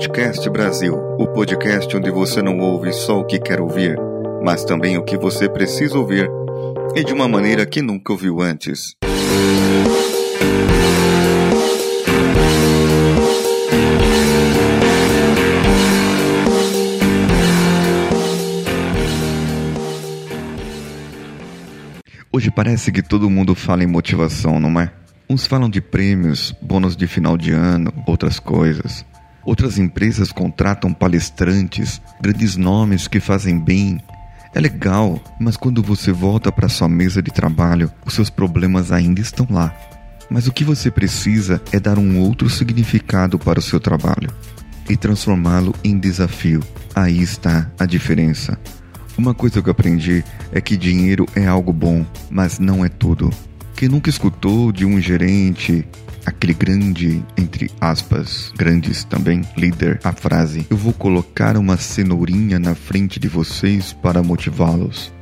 Outcast Brasil, o podcast onde você não ouve só o que quer ouvir, mas também o que você precisa ouvir e de uma maneira que nunca ouviu antes. Hoje parece que todo mundo fala em motivação, não é? Uns falam de prêmios, bônus de final de ano, outras coisas. Outras empresas contratam palestrantes, grandes nomes que fazem bem. É legal, mas quando você volta para sua mesa de trabalho, os seus problemas ainda estão lá. Mas o que você precisa é dar um outro significado para o seu trabalho e transformá-lo em desafio. Aí está a diferença. Uma coisa que eu aprendi é que dinheiro é algo bom, mas não é tudo. Quem nunca escutou de um gerente, aquele grande, entre aspas, grandes também, líder, a frase: Eu vou colocar uma cenourinha na frente de vocês para motivá-los.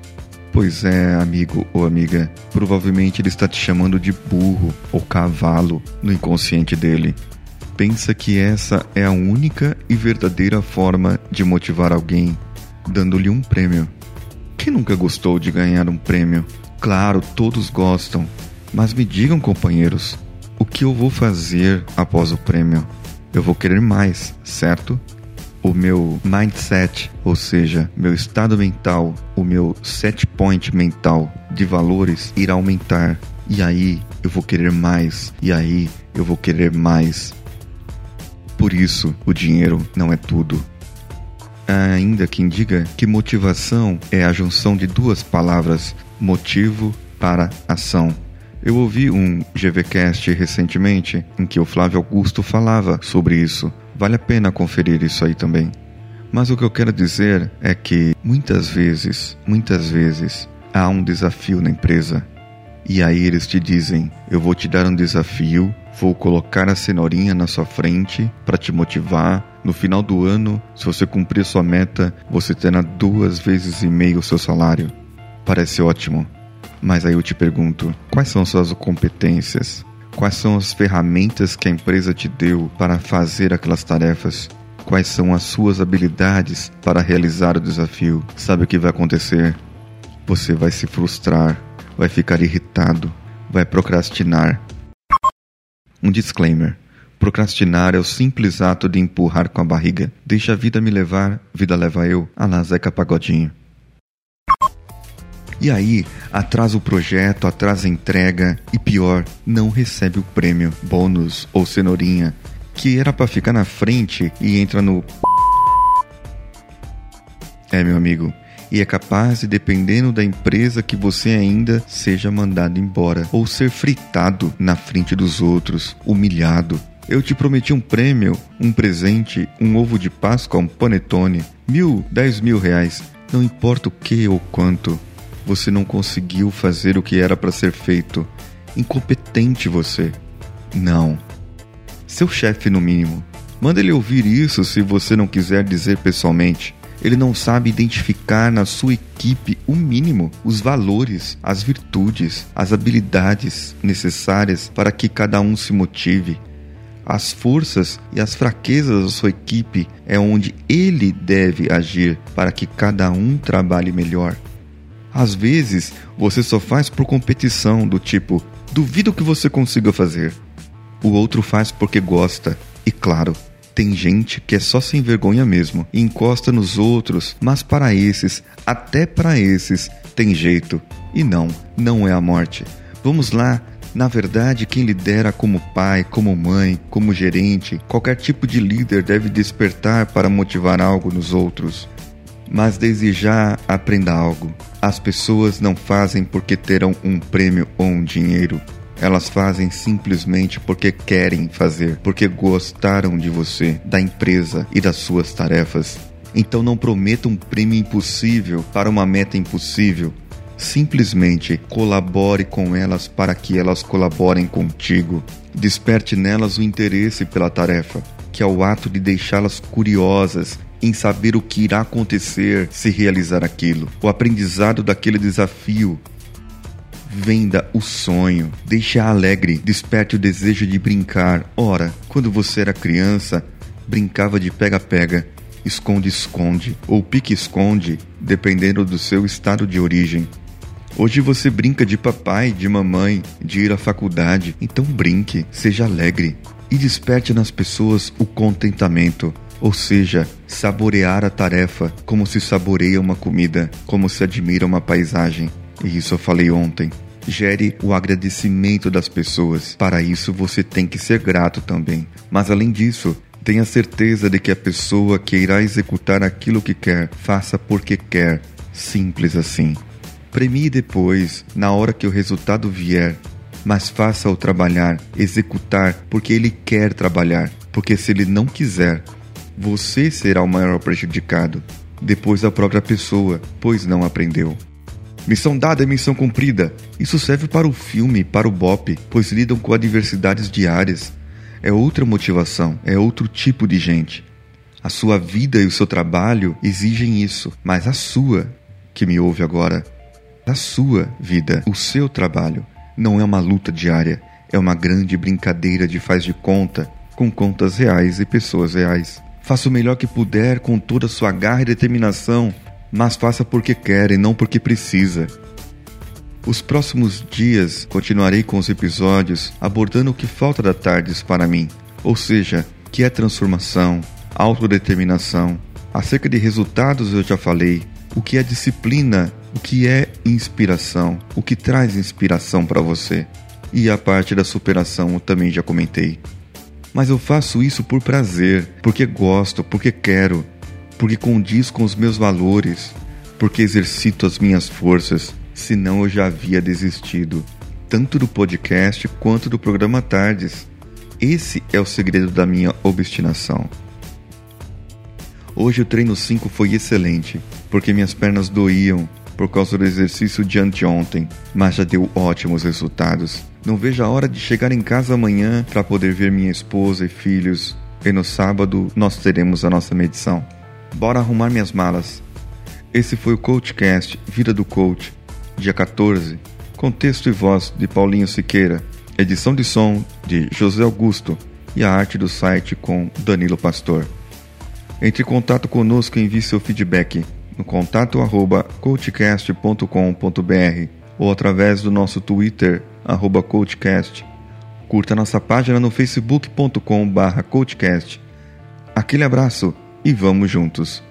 Pois é, amigo ou amiga, provavelmente ele está te chamando de burro ou cavalo no inconsciente dele. Pensa que essa é a única e verdadeira forma de motivar alguém, dando-lhe um prêmio. Quem nunca gostou de ganhar um prêmio? Claro, todos gostam, mas me digam, companheiros, o que eu vou fazer após o prêmio? Eu vou querer mais, certo? O meu mindset, ou seja, meu estado mental, o meu set point mental de valores irá aumentar. E aí eu vou querer mais, e aí eu vou querer mais. Por isso, o dinheiro não é tudo. Há ainda quem diga que motivação é a junção de duas palavras, motivo para ação. Eu ouvi um GVcast recentemente em que o Flávio Augusto falava sobre isso. Vale a pena conferir isso aí também. Mas o que eu quero dizer é que muitas vezes, muitas vezes, há um desafio na empresa. E aí eles te dizem: Eu vou te dar um desafio, vou colocar a cenourinha na sua frente para te motivar. No final do ano, se você cumprir sua meta, você terá duas vezes e meio o seu salário. Parece ótimo. Mas aí eu te pergunto: quais são suas competências? Quais são as ferramentas que a empresa te deu para fazer aquelas tarefas? Quais são as suas habilidades para realizar o desafio? Sabe o que vai acontecer? Você vai se frustrar, vai ficar irritado, vai procrastinar. Um disclaimer: procrastinar é o simples ato de empurrar com a barriga. Deixa a vida me levar, vida leva eu. Alá, Zeca Pagodinho. E aí, atrasa o projeto, atrasa a entrega e pior, não recebe o prêmio, bônus ou cenourinha, que era para ficar na frente e entra no. É, meu amigo, e é capaz de, dependendo da empresa que você ainda seja mandado embora ou ser fritado na frente dos outros, humilhado. Eu te prometi um prêmio, um presente, um ovo de Páscoa, um panetone, mil, dez mil reais, não importa o que ou quanto você não conseguiu fazer o que era para ser feito. Incompetente você. Não. Seu chefe, no mínimo. Manda ele ouvir isso se você não quiser dizer pessoalmente. Ele não sabe identificar na sua equipe o mínimo, os valores, as virtudes, as habilidades necessárias para que cada um se motive. As forças e as fraquezas da sua equipe é onde ele deve agir para que cada um trabalhe melhor. Às vezes, você só faz por competição, do tipo, duvido que você consiga fazer. O outro faz porque gosta. E claro, tem gente que é só sem vergonha mesmo encosta nos outros, mas para esses, até para esses, tem jeito. E não, não é a morte. Vamos lá, na verdade, quem lidera como pai, como mãe, como gerente, qualquer tipo de líder deve despertar para motivar algo nos outros. Mas desde já aprenda algo. As pessoas não fazem porque terão um prêmio ou um dinheiro. Elas fazem simplesmente porque querem fazer, porque gostaram de você, da empresa e das suas tarefas. Então não prometa um prêmio impossível para uma meta impossível. Simplesmente colabore com elas para que elas colaborem contigo. Desperte nelas o interesse pela tarefa, que é o ato de deixá-las curiosas em saber o que irá acontecer se realizar aquilo. O aprendizado daquele desafio. Venda o sonho, deixe-a alegre, desperte o desejo de brincar. Ora, quando você era criança, brincava de pega-pega, esconde-esconde ou pique-esconde, dependendo do seu estado de origem. Hoje você brinca de papai, de mamãe, de ir à faculdade, então brinque, seja alegre e desperte nas pessoas o contentamento, ou seja, saborear a tarefa como se saboreia uma comida, como se admira uma paisagem. E isso eu falei ontem. Gere o agradecimento das pessoas. Para isso você tem que ser grato também. Mas além disso, tenha certeza de que a pessoa que irá executar aquilo que quer, faça porque quer. Simples assim. Premie depois, na hora que o resultado vier, mas faça-o trabalhar, executar, porque ele quer trabalhar. Porque se ele não quiser, você será o maior prejudicado, depois a própria pessoa, pois não aprendeu. Missão dada é missão cumprida. Isso serve para o filme, para o BOP, pois lidam com adversidades diárias. É outra motivação, é outro tipo de gente. A sua vida e o seu trabalho exigem isso, mas a sua, que me ouve agora, a sua vida, o seu trabalho, não é uma luta diária, é uma grande brincadeira de faz de conta, com contas reais e pessoas reais. Faça o melhor que puder com toda a sua garra e determinação, mas faça porque quer e não porque precisa. Os próximos dias continuarei com os episódios abordando o que falta da tardes para mim, ou seja, que é transformação, autodeterminação. Acerca de resultados eu já falei, o que é disciplina, o que é inspiração, o que traz inspiração para você. E a parte da superação eu também já comentei. Mas eu faço isso por prazer, porque gosto, porque quero, porque condiz com os meus valores, porque exercito as minhas forças, senão eu já havia desistido, tanto do podcast quanto do programa Tardes. Esse é o segredo da minha obstinação. Hoje o treino 5 foi excelente, porque minhas pernas doíam por causa do exercício de anteontem, mas já deu ótimos resultados. Não vejo a hora de chegar em casa amanhã para poder ver minha esposa e filhos, e no sábado nós teremos a nossa medição. Bora arrumar minhas malas. Esse foi o Coachcast Vida do Coach, dia 14, com texto e voz de Paulinho Siqueira, edição de som de José Augusto e a arte do site com Danilo Pastor. Entre em contato conosco e envie seu feedback no contato arroba coachcast.com.br ou através do nosso Twitter, arroba coachcast. Curta nossa página no facebook.com barra coachcast. Aquele abraço e vamos juntos!